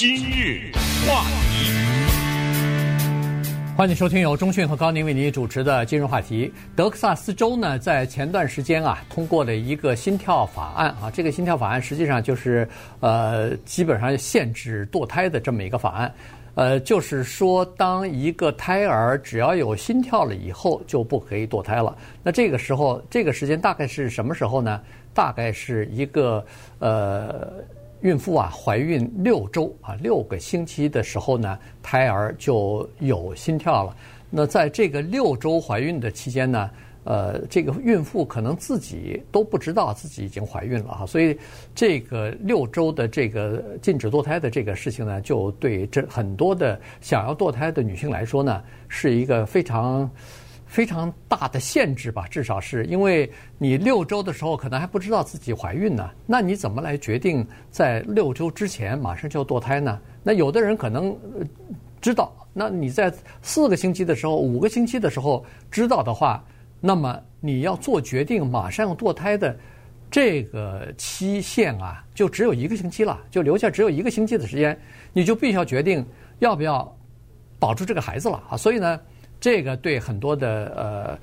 今日话题，欢迎收听由中讯和高宁为您主持的今日话题。德克萨斯州呢，在前段时间啊，通过了一个心跳法案啊，这个心跳法案实际上就是呃，基本上限制堕胎的这么一个法案。呃，就是说，当一个胎儿只要有心跳了以后，就不可以堕胎了。那这个时候，这个时间大概是什么时候呢？大概是一个呃。孕妇啊，怀孕六周啊，六个星期的时候呢，胎儿就有心跳了。那在这个六周怀孕的期间呢，呃，这个孕妇可能自己都不知道自己已经怀孕了哈，所以这个六周的这个禁止堕胎的这个事情呢，就对这很多的想要堕胎的女性来说呢，是一个非常。非常大的限制吧，至少是因为你六周的时候可能还不知道自己怀孕呢，那你怎么来决定在六周之前马上就要堕胎呢？那有的人可能知道，那你在四个星期的时候、五个星期的时候知道的话，那么你要做决定马上要堕胎的这个期限啊，就只有一个星期了，就留下只有一个星期的时间，你就必须要决定要不要保住这个孩子了啊，所以呢。这个对很多的呃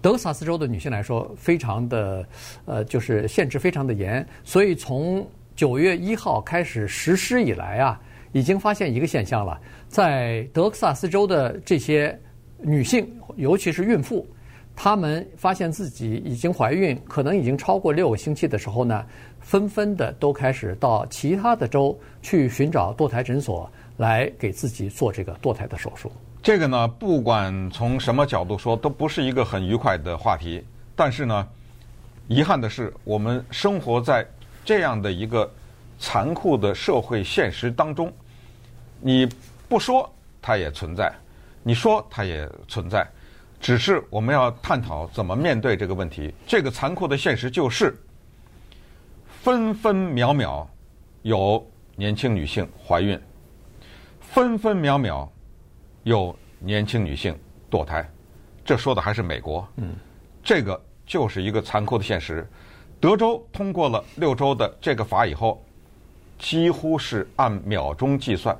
德克萨斯州的女性来说，非常的呃就是限制非常的严，所以从九月一号开始实施以来啊，已经发现一个现象了，在德克萨斯州的这些女性，尤其是孕妇，她们发现自己已经怀孕，可能已经超过六个星期的时候呢，纷纷的都开始到其他的州去寻找堕胎诊所，来给自己做这个堕胎的手术。这个呢，不管从什么角度说，都不是一个很愉快的话题。但是呢，遗憾的是，我们生活在这样的一个残酷的社会现实当中。你不说，它也存在；你说，它也存在。只是我们要探讨怎么面对这个问题。这个残酷的现实就是，分分秒秒有年轻女性怀孕，分分秒秒。有年轻女性堕胎，这说的还是美国。嗯，这个就是一个残酷的现实。德州通过了六周的这个法以后，几乎是按秒钟计算，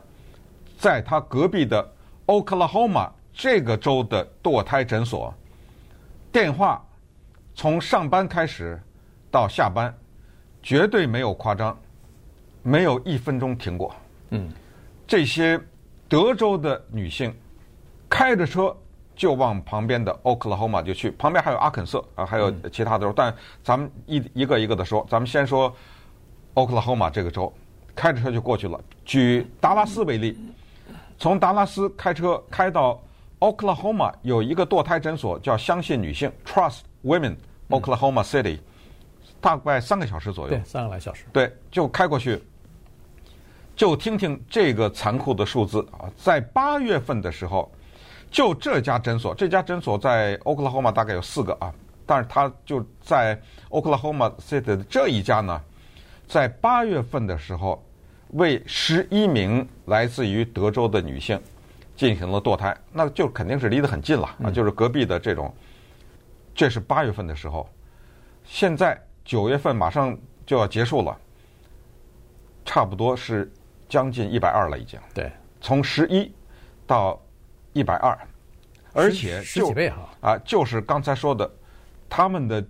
在他隔壁的 Oklahoma 这个州的堕胎诊所，电话从上班开始到下班，绝对没有夸张，没有一分钟停过。嗯，这些。德州的女性开着车就往旁边的 Oklahoma 就去，旁边还有阿肯色啊，还有其他的州。但咱们一一个一个的说，咱们先说 Oklahoma 这个州，开着车就过去了。举达拉斯为例，从达拉斯开车开到 Oklahoma 有一个堕胎诊所，叫相信女性 Trust Women Oklahoma City，大概三个小时左右。对，三个来小时。对，就开过去。就听听这个残酷的数字啊，在八月份的时候，就这家诊所，这家诊所在 Oklahoma 大概有四个啊，但是它就在 Oklahoma City 的这一家呢，在八月份的时候，为十一名来自于德州的女性进行了堕胎，那就肯定是离得很近了啊，就是隔壁的这种。这是八月份的时候，现在九月份马上就要结束了，差不多是。将近一百二了，已经。对，从十一到一百二，而且十几倍哈。啊，就是刚才说的，他们的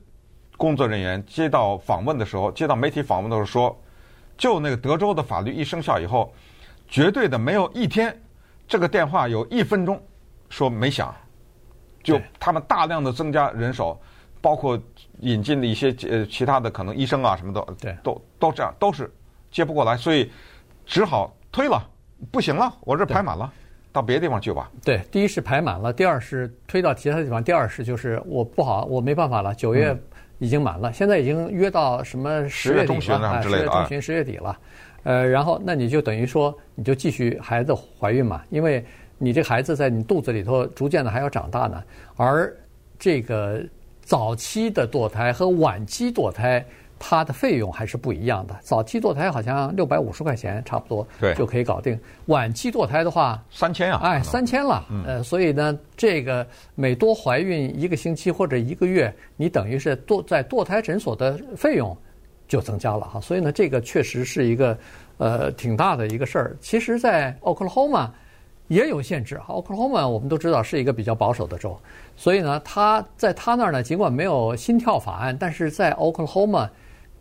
工作人员接到访问的时候，接到媒体访问的时候说，就那个德州的法律一生效以后，绝对的没有一天这个电话有一分钟说没响，就他们大量的增加人手，包括引进的一些呃其他的可能医生啊什么的，对，都都这样都是接不过来，所以。只好推了，不行了，我这排满了，到别的地方去吧。对，第一是排满了，第二是推到其他地方，第二是就是我不好，我没办法了。九月已经满了，嗯、现在已经约到什么十月中旬啊，十月中旬、十月底了。呃，然后那你就等于说，你就继续孩子怀孕嘛，因为你这孩子在你肚子里头逐渐的还要长大呢。而这个早期的堕胎和晚期堕胎。它的费用还是不一样的。早期堕胎好像六百五十块钱差不多，对，就可以搞定。晚期堕胎的话，三千啊，哎，三千了。嗯、呃，所以呢，这个每多怀孕一个星期或者一个月，你等于是堕在堕胎诊所的费用就增加了哈。所以呢，这个确实是一个呃挺大的一个事儿。其实，在 Oklahoma 也有限制哈。Oklahoma 我们都知道是一个比较保守的州，所以呢，他在他那儿呢，尽管没有心跳法案，但是在 Oklahoma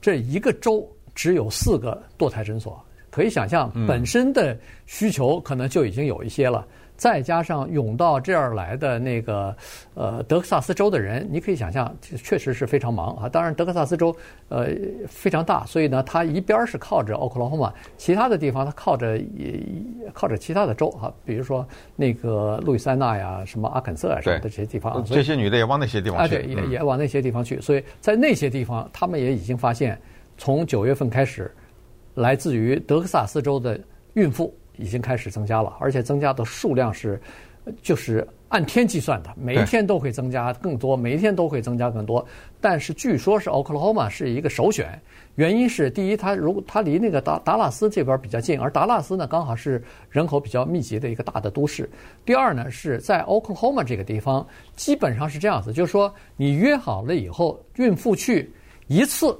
这一个州只有四个堕胎诊所。可以想象，本身的需求可能就已经有一些了，再加上涌到这儿来的那个呃德克萨斯州的人，你可以想象，确实是非常忙啊。当然，德克萨斯州呃非常大，所以呢，它一边是靠着奥克拉荷马，其他的地方它靠着也靠着其他的州啊，比如说那个路易斯安那呀、什么阿肯色啊什么的这些地方。这些女的也往那些地方去，啊、对，也也往那些地方去。所以在那些地方，他们也已经发现，从九月份开始。来自于德克萨斯州的孕妇已经开始增加了，而且增加的数量是，就是按天计算的，每一天都会增加更多，每一天都会增加更多。但是据说是 Oklahoma 是一个首选，原因是第一，它如果它离那个达达拉斯这边比较近，而达拉斯呢刚好是人口比较密集的一个大的都市。第二呢是在 Oklahoma 这个地方，基本上是这样子，就是说你约好了以后，孕妇去一次。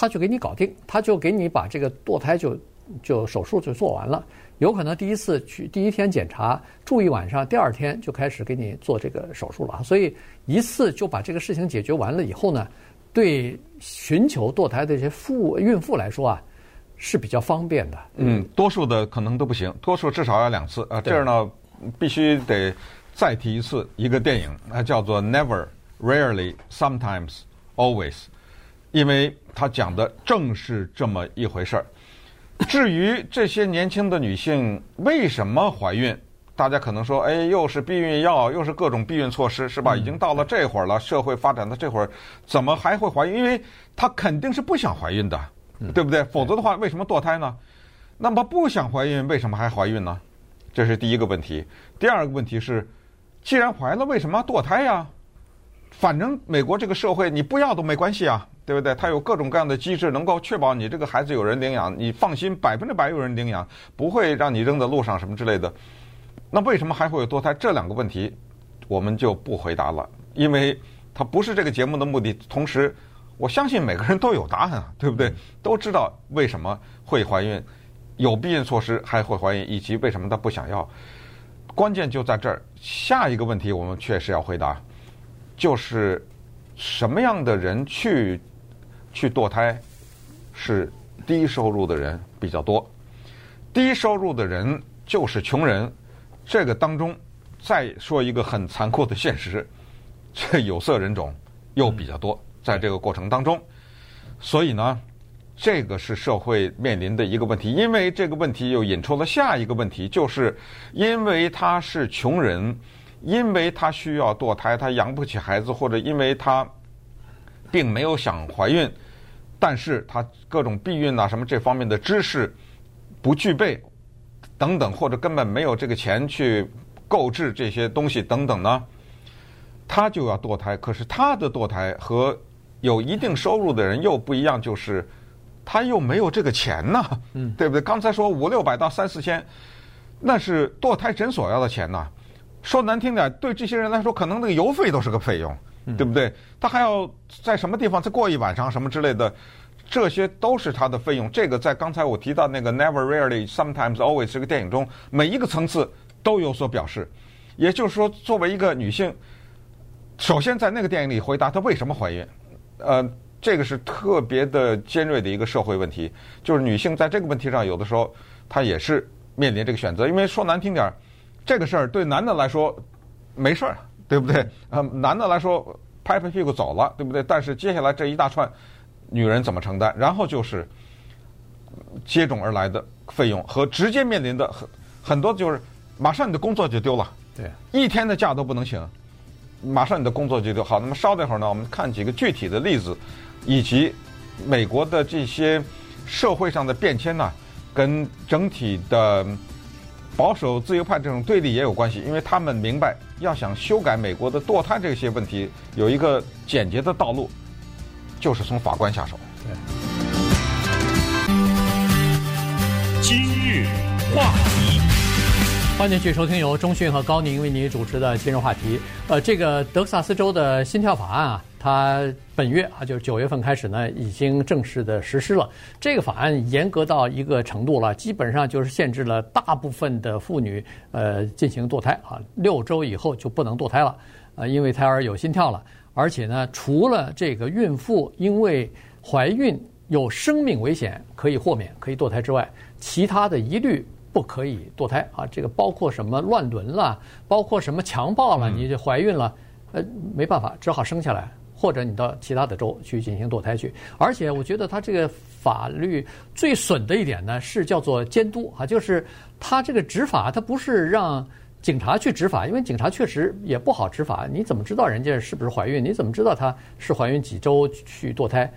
他就给你搞定，他就给你把这个堕胎就就手术就做完了。有可能第一次去第一天检查住一晚上，第二天就开始给你做这个手术了。所以一次就把这个事情解决完了以后呢，对寻求堕胎的这些妇孕妇来说啊是比较方便的。嗯，多数的可能都不行，多数至少要两次。啊，这儿呢必须得再提一次一个电影，啊，叫做 Never, Rarely, Sometimes, Always。因为他讲的正是这么一回事儿。至于这些年轻的女性为什么怀孕，大家可能说：“哎，又是避孕药，又是各种避孕措施，是吧？”已经到了这会儿了，社会发展到这会儿，怎么还会怀孕？因为她肯定是不想怀孕的，对不对？否则的话，为什么堕胎呢？那么不想怀孕，为什么还怀孕呢？这是第一个问题。第二个问题是，既然怀了，为什么要堕胎呀？反正美国这个社会，你不要都没关系啊。对不对？它有各种各样的机制，能够确保你这个孩子有人领养，你放心，百分之百有人领养，不会让你扔在路上什么之类的。那为什么还会有堕胎？这两个问题，我们就不回答了，因为它不是这个节目的目的。同时，我相信每个人都有答案啊，对不对？都知道为什么会怀孕，有避孕措施还会怀孕，以及为什么他不想要。关键就在这儿。下一个问题我们确实要回答，就是什么样的人去？去堕胎是低收入的人比较多，低收入的人就是穷人。这个当中，再说一个很残酷的现实，这有色人种又比较多，在这个过程当中，所以呢，这个是社会面临的一个问题。因为这个问题又引出了下一个问题，就是因为他是穷人，因为她需要堕胎，她养不起孩子，或者因为她并没有想怀孕。但是她各种避孕啊什么这方面的知识不具备，等等，或者根本没有这个钱去购置这些东西等等呢，她就要堕胎。可是她的堕胎和有一定收入的人又不一样，就是她又没有这个钱呐，嗯，对不对？刚才说五六百到三四千，那是堕胎诊所要的钱呐。说难听点，对这些人来说，可能那个邮费都是个费用。对不对？他还要在什么地方再过一晚上什么之类的，这些都是他的费用。这个在刚才我提到那个 Never, Rarely, Sometimes, Always 这个电影中，每一个层次都有所表示。也就是说，作为一个女性，首先在那个电影里回答她为什么怀孕，呃，这个是特别的尖锐的一个社会问题。就是女性在这个问题上，有的时候她也是面临这个选择。因为说难听点儿，这个事儿对男的来说没事儿。对不对？呃，男的来说拍拍屁股走了，对不对？但是接下来这一大串，女人怎么承担？然后就是接踵而来的费用和直接面临的很很多，就是马上你的工作就丢了，对，一天的假都不能请，马上你的工作就丢。好，那么稍等一会儿呢，我们看几个具体的例子，以及美国的这些社会上的变迁呢，跟整体的。保守自由派这种对立也有关系，因为他们明白，要想修改美国的堕胎这些问题，有一个简洁的道路，就是从法官下手。对。今日话题，欢迎继续收听由中讯和高宁为您主持的今日话题。呃，这个德克萨斯州的心跳法案啊，它本月啊，就是九月份开始呢，已经正式的实施了。这个法案严格到一个程度了，基本上就是限制了大部分的妇女呃进行堕胎啊，六周以后就不能堕胎了啊，因为胎儿有心跳了。而且呢，除了这个孕妇因为怀孕有生命危险可以豁免可以堕胎之外，其他的一律不可以堕胎啊。这个包括什么乱伦了，包括什么强暴了，你就怀孕了，呃，没办法，只好生下来。或者你到其他的州去进行堕胎去，而且我觉得他这个法律最损的一点呢，是叫做监督啊，就是他这个执法，他不是让警察去执法，因为警察确实也不好执法，你怎么知道人家是不是怀孕？你怎么知道她是怀孕几周去堕胎？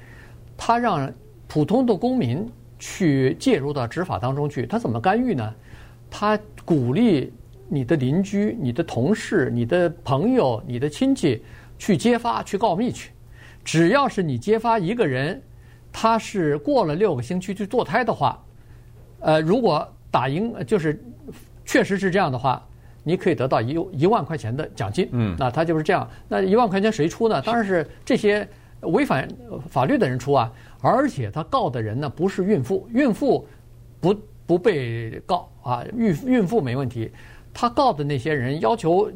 他让普通的公民去介入到执法当中去，他怎么干预呢？他鼓励你的邻居、你的同事、你的朋友、你的亲戚。去揭发，去告密去，只要是你揭发一个人，他是过了六个星期去堕胎的话，呃，如果打赢就是确实是这样的话，你可以得到一一万块钱的奖金。嗯，那他就是这样。那一万块钱谁出呢？当然是这些违反法律的人出啊。而且他告的人呢，不是孕妇，孕妇不不被告啊，孕孕妇没问题。他告的那些人要求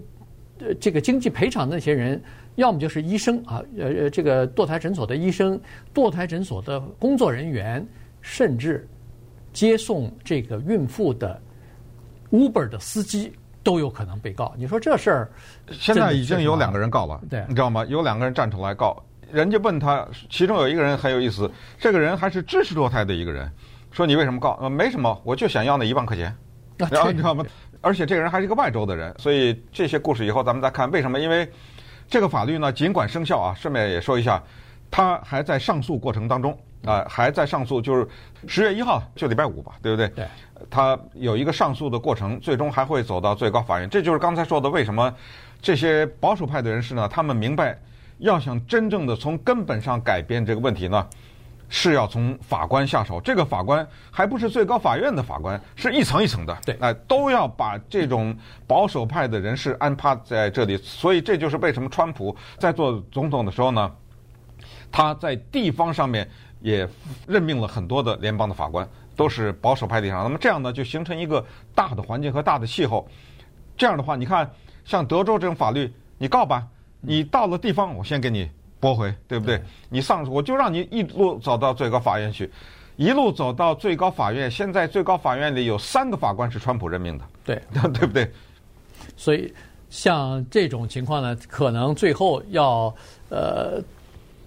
呃这个经济赔偿的那些人。要么就是医生啊，呃呃，这个堕胎诊所的医生、堕胎诊所的工作人员，甚至接送这个孕妇的 Uber 的司机都有可能被告。你说这事儿，现在已经有两个人告了，对，你知道吗？有两个人站出来告，人家问他，其中有一个人很有意思，这个人还是支持堕胎的一个人，说你为什么告？呃，没什么，我就想要那一万块钱。然后你知道吗？而且这个人还是一个外州的人，所以这些故事以后咱们再看为什么？因为。这个法律呢，尽管生效啊，顺便也说一下，它还在上诉过程当中啊，还在上诉，就是十月一号就礼拜五吧，对不对？对。它有一个上诉的过程，最终还会走到最高法院。这就是刚才说的，为什么这些保守派的人士呢，他们明白，要想真正的从根本上改变这个问题呢。是要从法官下手，这个法官还不是最高法院的法官，是一层一层的，对，哎，都要把这种保守派的人士安趴在这里，所以这就是为什么川普在做总统的时候呢，他在地方上面也任命了很多的联邦的法官，都是保守派的上，那么这样呢，就形成一个大的环境和大的气候。这样的话，你看，像德州这种法律，你告吧，你到了地方，我先给你。驳回，对不对？你上，我就让你一路走到最高法院去，一路走到最高法院。现在最高法院里有三个法官是川普任命的，对，对不对？所以像这种情况呢，可能最后要呃，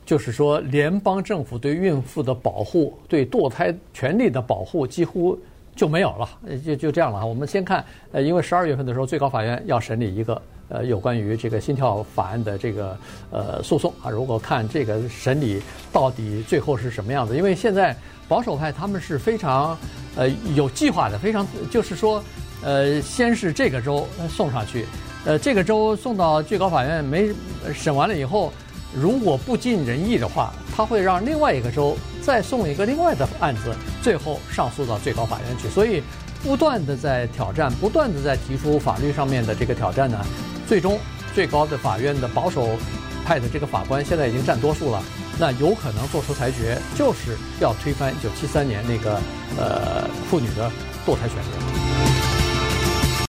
就是说联邦政府对孕妇的保护、对堕胎权利的保护几乎就没有了，就就这样了。我们先看，呃，因为十二月份的时候，最高法院要审理一个。呃，有关于这个心跳法案的这个呃诉讼啊，如果看这个审理到底最后是什么样子，因为现在保守派他们是非常呃有计划的，非常就是说呃先是这个州送上去，呃这个州送到最高法院没审完了以后，如果不尽人意的话，他会让另外一个州再送一个另外的案子，最后上诉到最高法院去，所以不断的在挑战，不断的在提出法律上面的这个挑战呢。最终，最高的法院的保守派的这个法官现在已经占多数了，那有可能做出裁决，就是要推翻一九七三年那个呃妇女的堕胎权利。